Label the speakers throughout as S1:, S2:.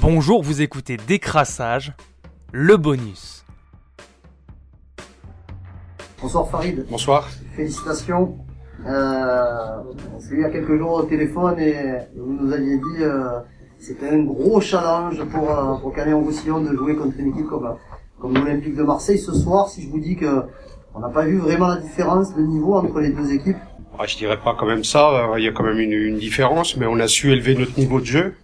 S1: Bonjour, vous écoutez Décrassage, le bonus.
S2: Bonsoir Farid,
S3: Bonsoir.
S2: félicitations. Euh, on s'est eu il y a quelques jours au téléphone et vous nous aviez dit euh, c'était un gros challenge pour, euh, pour Canet Roussillon de jouer contre une équipe comme, comme l'Olympique de Marseille ce soir. Si je vous dis que on n'a pas vu vraiment la différence de niveau entre les deux équipes,
S3: Ah, je dirais pas quand même ça. euh, Il y a quand même une, une différence, mais on a su élever notre niveau de jeu.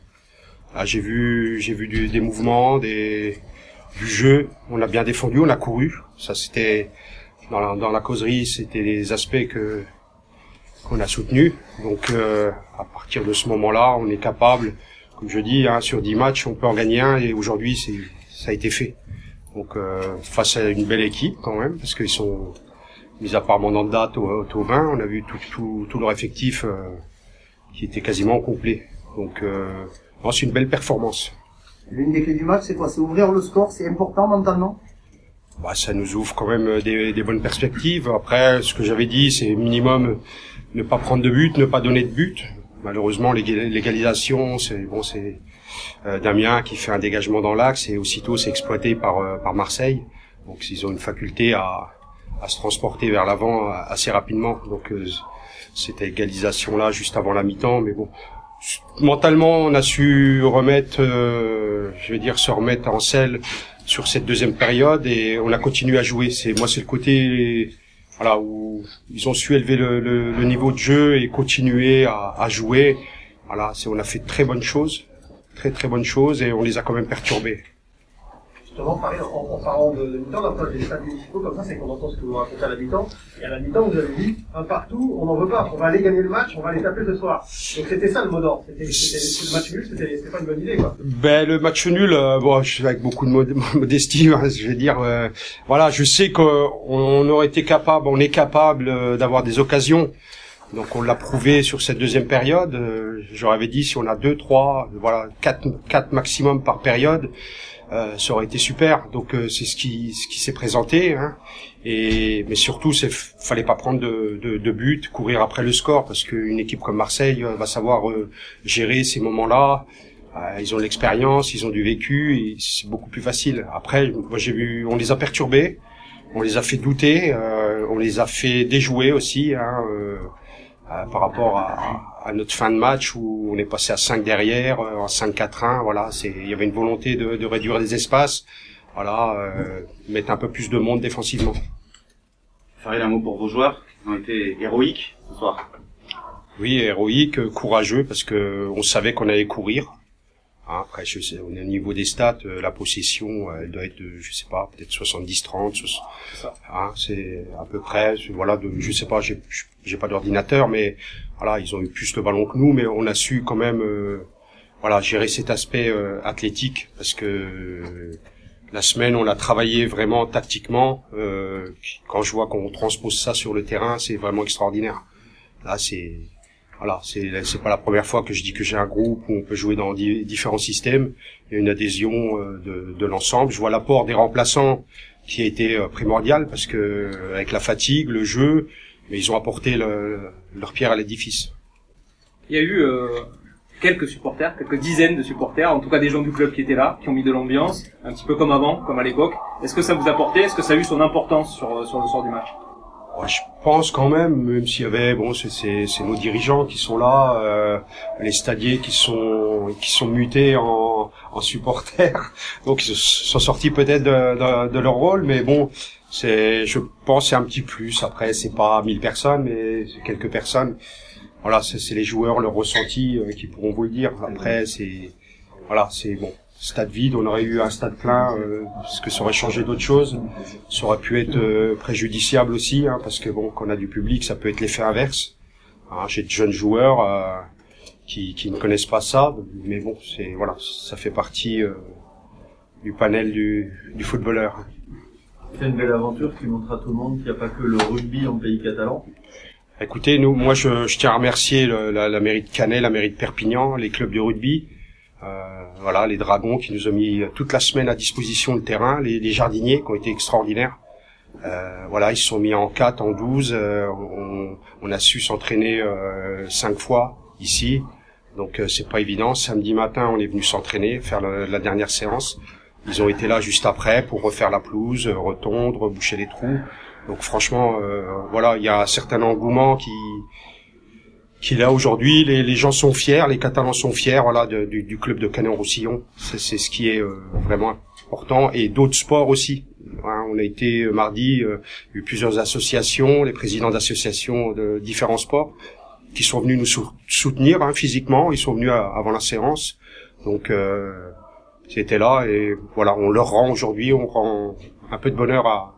S3: Ah, j'ai vu, j'ai vu du- des mouvements, des, du jeu. On a bien défendu, on a couru. Ça, c'était dans la, dans la causerie, c'était des aspects que qu'on a soutenus. Donc, euh, à partir de ce moment-là, on est capable, comme je dis, hein, sur 10 matchs, on peut en gagner un. Et aujourd'hui, c'est, ça a été fait. Donc, euh, face à une belle équipe quand même, parce qu'ils sont mis à part Mandanda, Tau- Tauvin, on a vu tout, tout, tout leur effectif euh, qui était quasiment complet. Donc, non, c'est une belle performance.
S2: l'une des clés du match c'est quoi? C'est ouvrir le score, c'est important mentalement?
S3: Bah, ça nous ouvre quand même euh, des, des bonnes perspectives. Après, ce que j'avais dit, c'est minimum ne pas prendre de but, ne pas donner de but. Malheureusement, l'égal- l'égalisation, c'est bon, c'est euh, Damien qui fait un dégagement dans l'axe et aussitôt c'est exploité par euh, par Marseille. Donc, ils ont une faculté à à se transporter vers l'avant assez rapidement. Donc, euh, cette égalisation-là juste avant la mi-temps, mais bon, mentalement, on a su remettre, euh, je vais dire, se remettre en selle sur cette deuxième période et on a continué à jouer. C'est moi, c'est le côté, voilà, où ils ont su élever le, le- le niveau de jeu et continuer à, à jouer. Voilà, c'est on a fait très bonnes choses, très très bonnes choses et on les a quand même perturbés.
S4: Justement, pareil, en, en parlant de, de mi-temps, des stades municipaux comme ça, c'est qu'on entend ce que vous racontez à la mi-temps. Et à la mi-temps, vous avez dit, un partout, on n'en veut pas, on va aller gagner le match, on va aller taper ce soir. Donc c'était ça le mot d'ordre. C'était, le match nul, c'était, pas une bonne idée, quoi.
S3: Ben le match nul, euh, bon, je suis avec beaucoup de mod- modestie, hein, je vais dire, euh, voilà, je sais qu'on on aurait été capable, on est capable euh, d'avoir des occasions. Donc on l'a prouvé sur cette deuxième période. Euh, J'aurais dit si on a deux, trois, voilà, quatre, quatre maximum par période, euh, ça aurait été super. Donc euh, c'est ce qui, ce qui s'est présenté. Hein. Et mais surtout, c'est fallait pas prendre de, de, de but, courir après le score, parce qu'une équipe comme Marseille euh, va savoir euh, gérer ces moments-là. Euh, ils ont l'expérience, ils ont du vécu, c'est beaucoup plus facile. Après, moi j'ai vu, on les a perturbés, on les a fait douter, on les a fait déjouer aussi, hein, euh, par rapport à, à notre fin de match où on est passé à 5 derrière, euh, en 5-4-1, voilà, c'est, il y avait une volonté de, de réduire les espaces, voilà, euh, mettre un peu plus de monde défensivement.
S5: Farid, un mot pour vos joueurs. Ils ont été héroïques ce soir.
S3: Oui, héroïque, euh, courageux, parce que on savait qu'on allait courir. Hein, après, je sais, on est au niveau des stats, euh, la possession, euh, elle doit être, de, je sais pas, peut-être 70-30. soix- Hein, c'est à peu près, voilà, de, je sais pas, j'ai pas d'ordinateur, mais voilà, ils ont eu plus le ballon que nous, mais on a su quand même, euh, voilà, gérer cet aspect euh, athlétique, parce que euh, la semaine, on a travaillé vraiment tactiquement. Euh, quand je vois qu'on transpose ça sur le terrain, c'est vraiment extraordinaire. Là, c'est voilà, c'est c'est pas la première fois que je dis que j'ai un groupe où on peut jouer dans di- différents systèmes. Il y a une adhésion euh, de, de l'ensemble. Je vois l'apport des remplaçants qui a été euh, primordial parce que euh, avec la fatigue, le jeu, mais ils ont apporté le- leur pierre à l'édifice.
S6: Il y a eu euh, quelques supporters, quelques dizaines de supporters, en tout cas des gens du club qui étaient là, qui ont mis de l'ambiance, un petit peu comme avant, comme à l'époque. Est-ce que ça vous a porté? Est-ce que ça a eu son importance sur, sur le sort du match?
S3: Je pense quand même, même s'il y avait, bon, c'est- nos dirigeants qui sont là, euh, les stadiers qui sont qui sont mutés en, en supporters, donc ils sont sortis peut-être de, de, de leur rôle, mais bon, c'est, je pense, c'est un petit plus. Après, c'est pas 1000 personnes, mais quelques personnes. Voilà, c'est les joueurs, leur ressenti euh, qui pourront vous le dire. Après, c'est voilà, c'est bon. Stade vide, on aurait eu un stade plein, euh, parce que ça aurait changé d'autres choses. Ça aurait pu être euh, préjudiciable aussi, hein, parce que bon, quand on a du public, ça peut être l'effet inverse. Hein, J'ai de jeunes joueurs euh, qui, qui ne connaissent pas ça, mais bon, c'est voilà, ça fait partie euh, du panel du, du footballeur.
S7: C'est une belle aventure qui montre à tout le monde qu'il n'y a pas que le rugby en pays catalan.
S3: Écoutez, nous, moi, je, je tiens à remercier le- la, la mairie de Canet, la mairie de Perpignan, les clubs de rugby, euh, voilà, les Dragons qui nous ont mis toute la semaine à disposition le terrain, les, les jardiniers qui ont été extraordinaires. Euh, voilà, ils se sont mis en 4, en 12. euh, on, on a su s'entraîner euh, cinq fois ici. Donc euh, c'est pas évident. Samedi matin, on est venu s'entraîner, faire la, la dernière séance. Ils ont été là juste après pour refaire la pelouse, euh, retondre, boucher les trous. Donc franchement, euh, voilà, il y a un certain engouement qui qui est là aujourd'hui. Les, gens sont fiers, les Catalans sont fiers, voilà, du, du club de Canet-Roussillon. C'est ce qui est euh, vraiment important. Et d'autres sports aussi. Hein, on a été euh, mardi, euh, eu plusieurs associations, les présidents d'associations de différents sports qui sont venus nous sou- soutenir hein, physiquement. Ils sont venus à- avant la séance. Donc euh, c'était là et voilà, on leur rend aujourd'hui, on rend un peu de bonheur à,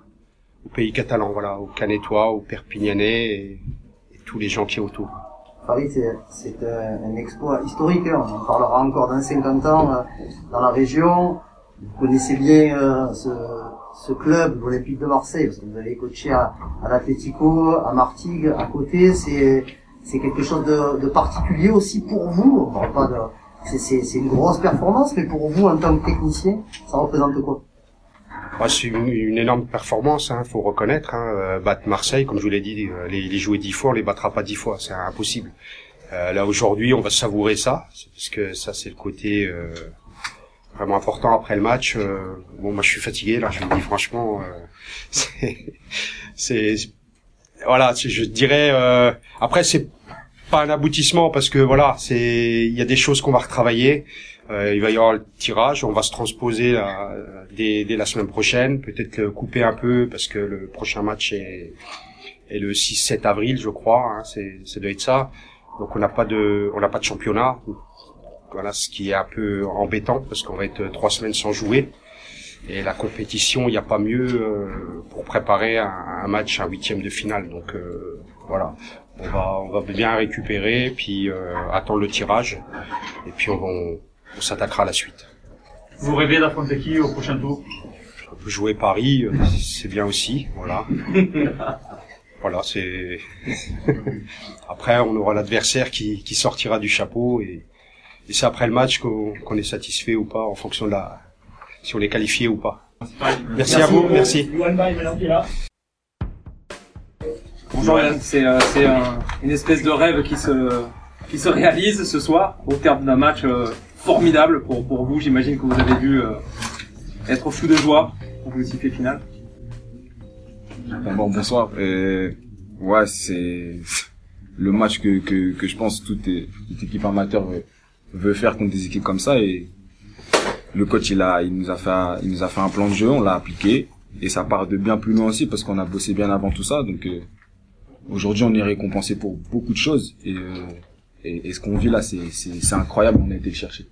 S3: au pays catalan, voilà, aux Canetois, aux Perpignanais et, et tous les gens qui est autour.
S2: Paris, c'est, un, exploit historique. hein. On en parlera encore dans 50 ans euh, dans la région. Vous connaissez bien euh, ce, ce club, l'Olympique de Marseille, parce que vous avez coaché à, à l'Atlético, à Martigues, à côté. C'est, quelque chose de, de particulier aussi pour vous. On parle pas de, c'est une grosse performance, mais pour vous, en tant que technicien, ça représente quoi?
S3: Ouais, c'est une, une énorme performance, hein, faut reconnaître. Hein, euh, battre Marseille, comme je vous l'ai dit, euh, les, les jouer dix fois, on les battra pas dix fois, c'est impossible. Euh, là aujourd'hui, on va savourer ça, parce que ça c'est le côté euh, vraiment important après le match. Euh, bon, moi je suis fatigué là, je vous dis franchement. euh, c'est, voilà, je dirais. Après c'est pas un aboutissement parce que voilà, c'est, il y a des choses qu'on va retravailler. Euh, il va y avoir le tirage, on va se transposer là, dès, dès la semaine prochaine, peut-être couper un peu parce que le prochain match est, est le 6-7 avril, je crois. Hein, c'est, ça doit être ça. Donc on n'a pas de, on n'a pas de championnat. Voilà, ce qui est un peu embêtant parce qu'on va être trois semaines sans jouer. Et la compétition, il n'y a pas mieux euh, pour préparer un, un match, un huitième de finale. Donc euh, voilà, on va, on va bien récupérer, puis euh, attendre le tirage, et puis on, on, on s'attaquera à la suite.
S8: Vous rêvez d'affronter qui au prochain tour?
S3: Jouer Paris, euh, c'est bien aussi, voilà. voilà, c'est. après, on aura l'adversaire qui, qui sortira du chapeau et, et c'est après le match qu'on est satisfait ou pas en fonction de la si on est qualifié ou pas. Merci, à vous, merci.
S6: Bonjour Yann, c'est euh, un- une espèce de rêve qui se qui se réalise ce soir au terme d'un match euh, formidable pour pour vous. J'imagine que vous avez dû euh, être fou de joie pour le sifflet final.
S9: Bon, bonsoir. Euh, ouais, c'est le match que, que, que je pense toute, toute équipe amateur veut, faire contre des équipes comme ça et le coach il a il nous a fait il nous a fait un plan de jeu, on l'a appliqué et ça part de bien plus loin aussi parce qu'on a bossé bien avant tout ça donc euh, aujourd'hui on est récompensé pour beaucoup de choses et euh, et, et ce qu'on vit là c'est incroyable, on a été le chercher.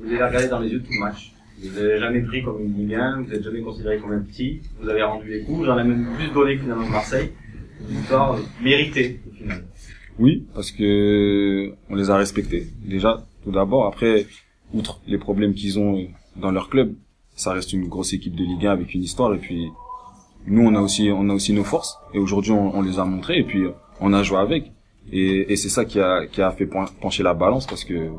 S5: Vous avez regardé dans les yeux tout le match. Vous n'avez jamais pris comme une Ligue 1, vous n'êtes jamais considéré comme un petit, vous avez rendu les coups, j'en ai même plus donné que finalement que Marseille. Une victoire euh, méritée au final.
S9: Oui, parce que on les a respectés déjà tout d'abord. Après, outre les problèmes qu'ils ont euh, dans leur club, ça reste une grosse équipe de Ligue 1 avec une histoire. Et puis nous, on a aussi on a aussi nos forces. Et aujourd'hui, on, on les a montrées. Et puis on a joué avec. Et, et c'est ça qui a qui a fait pen- pencher la balance parce que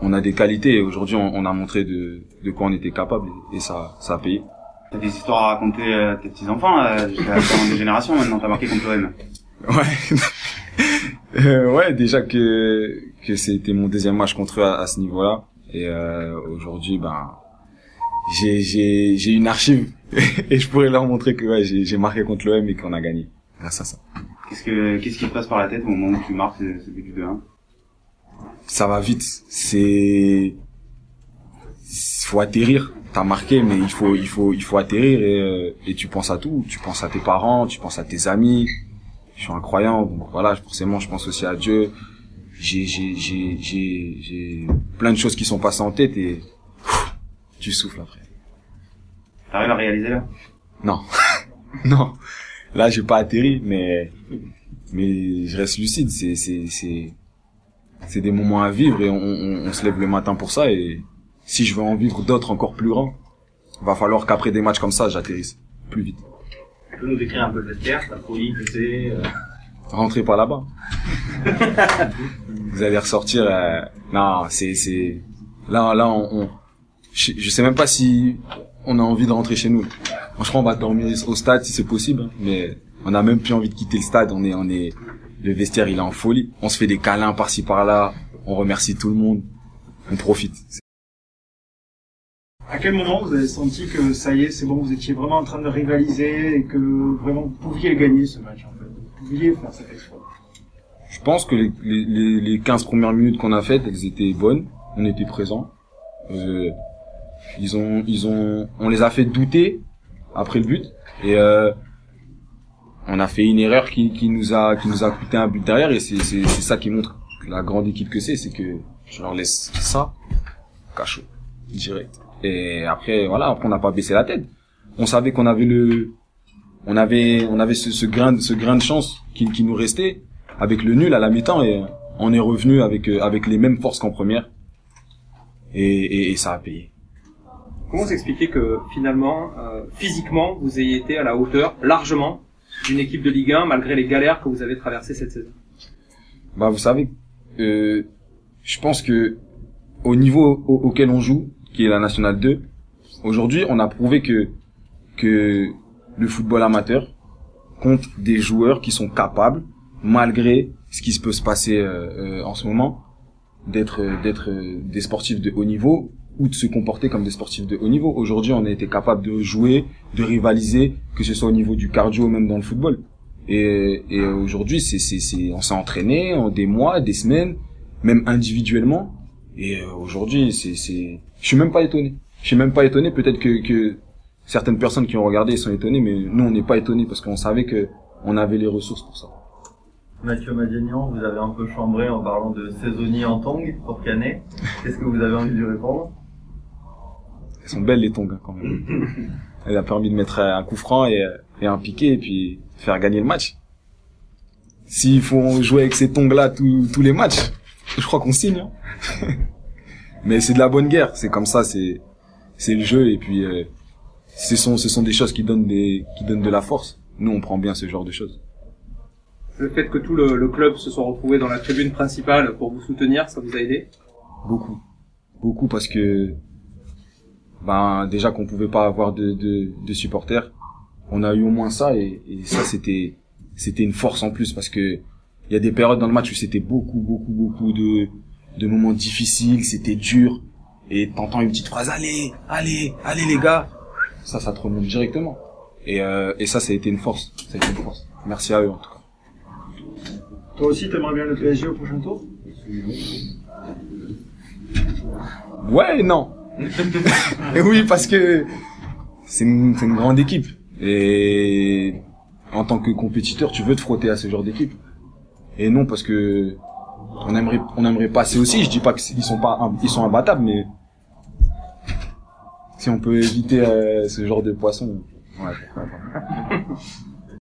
S9: on a des qualités. Et aujourd'hui, on, on a montré de de quoi on était capable. Et ça ça a payé.
S5: T'as des histoires à raconter à tes petits-enfants, euh, fin des générations maintenant, t'as marqué contre l'OM.
S9: Ouais. Euh, ouais, déjà que que c'était mon deuxième match contre eux à, à ce niveau-là et euh, aujourd'hui ben j'ai j'ai j'ai une archive et je pourrais leur montrer que ouais, j'ai j'ai marqué contre l'OM et qu'on a gagné grâce à ça.
S5: Qu'est-ce que, qu'est-ce qui te passe par la tête au moment où tu marques ce, but de 1
S9: Ça va vite, c'est faut atterrir. T'as marqué mais il faut il faut il faut atterrir et euh, et tu penses à tout, tu penses à tes parents, tu penses à tes amis. Je suis un croyant donc voilà, forcément je pense aussi à Dieu. J'ai j'ai j'ai j'ai j'ai plein de choses qui sont passées en tête et tu souffles après.
S5: T'arrives à réaliser là?
S9: Non. non. Là, j'ai pas atterri, mais, mais je reste lucide. C'est, c'est, c'est, c'est des moments à vivre et on, on, on se lève le matin pour ça et si je veux en vivre d'autres encore plus grands, va falloir qu'après des matchs comme ça, j'atterrisse plus vite.
S5: Tu peux nous décrire un peu le vestiaire, ta folie c'est euh...
S9: Rentrez pas là-bas. Vous allez ressortir, euh, non, c'est, c'est, là, là, on, on- je, je sais même pas si on a envie de rentrer chez nous. Franchement, on va dormir au stade si c'est possible, hein, mais on a même plus envie de quitter le stade. On est, on est, le vestiaire, il est en folie. On se fait des câlins par-ci par-là. on remercie tout le monde, on profite.
S10: À quel moment vous avez senti que ça y est, c'est bon, vous étiez vraiment en train de rivaliser et que vraiment vous pouviez gagner ce match en fait, vous pouviez faire cet exploit?
S9: Je pense que les, les, les 15 premières minutes qu'on a faites, elles étaient bonnes, on était présents. Euh, ils ont, ils ont, on les a fait douter après le but et euh, on a fait une erreur qui, qui nous a, qui nous a coûté un but derrière et c'est, c'est, c'est ça qui montre la grande équipe que c'est, c'est que je leur laisse ça, cachot, direct. Et après, voilà, après on n'a pas baissé la tête. On savait qu'on avait le, on avait, on avait ce, ce grain, ce grain de chance qui, qui nous restait avec le nul à la mi-temps et on est revenu avec, euh, avec les mêmes forces qu'en première. Et, et, et ça a payé.
S6: Comment vous expliquez que finalement, euh, physiquement, vous ayez été à la hauteur largement d'une équipe de Ligue 1 malgré les galères que vous avez traversées cette saison?
S9: Bah vous savez, euh, je pense que au niveau au- auquel on joue, qui est la nationale 2, aujourd'hui on a prouvé que que le football amateur compte des joueurs qui sont capables, malgré ce qui se peut se passer euh, euh, en ce moment, d'être d'être euh, des sportifs de haut niveau ou de se comporter comme des sportifs de haut niveau. Aujourd'hui, on a été capable de jouer, de rivaliser, que ce soit au niveau du cardio ou même dans le football. Et, et aujourd'hui, c'est, c'est, c'est, on s'est entraîné en des mois, des semaines, même individuellement. Et euh, aujourd'hui, c'est, c'est, je suis même pas étonné. Je suis même pas étonné. Peut-être que, que certaines personnes qui ont regardé sont étonnées, mais nous, on n'est pas étonnés parce qu'on savait que on avait les ressources pour ça.
S7: Mathieu Madiagnan, vous avez un peu chambré en parlant de saisonnier en tong pour Canet. Qu'est-ce que vous avez envie de lui répondre?
S9: Elles sont belles les tongs hein, quand même. Elle a permis de mettre un coup franc et, et un piqué et puis faire gagner le match. S'il faut jouer avec ces tongs là tous, les matchs, je crois qu'on signe. hein. Mais c'est de la bonne guerre, c'est comme ça, c'est c'est le jeu et puis euh, ce sont ce sont des choses qui donnent des qui donnent de la force. Nous on prend bien ce genre de choses.
S6: Le fait que tout le, le club se soit retrouvé dans la tribune principale pour vous soutenir, ça vous a aidé?
S9: Beaucoup. Beaucoup parce que ben déjà qu'on pouvait pas avoir de, de, de supporters. On a eu au moins ça et, et ça c'était c'était une force en plus parce que il y a des périodes dans le match où c'était beaucoup beaucoup beaucoup de de moments difficiles, c'était dur et t'entends une petite phrase allez, allez, allez les gars. Ça ça te remonte directement. Et euh, et ça ça a été une force, ça a été une force. Merci à eux en tout cas.
S10: Toi aussi, t'aimerais bien le PSG au prochain tour?
S9: Ouais, non. Oui, parce que c'est une, grande équipe. Et en tant que compétiteur, tu veux te frotter à ce genre d'équipe. Et non, parce que on aimerait, on aimerait passer aussi. Je dis pas qu'ils sont pas, ils sont imbattables, mais si on peut éviter euh, ce genre de poisson, ouais.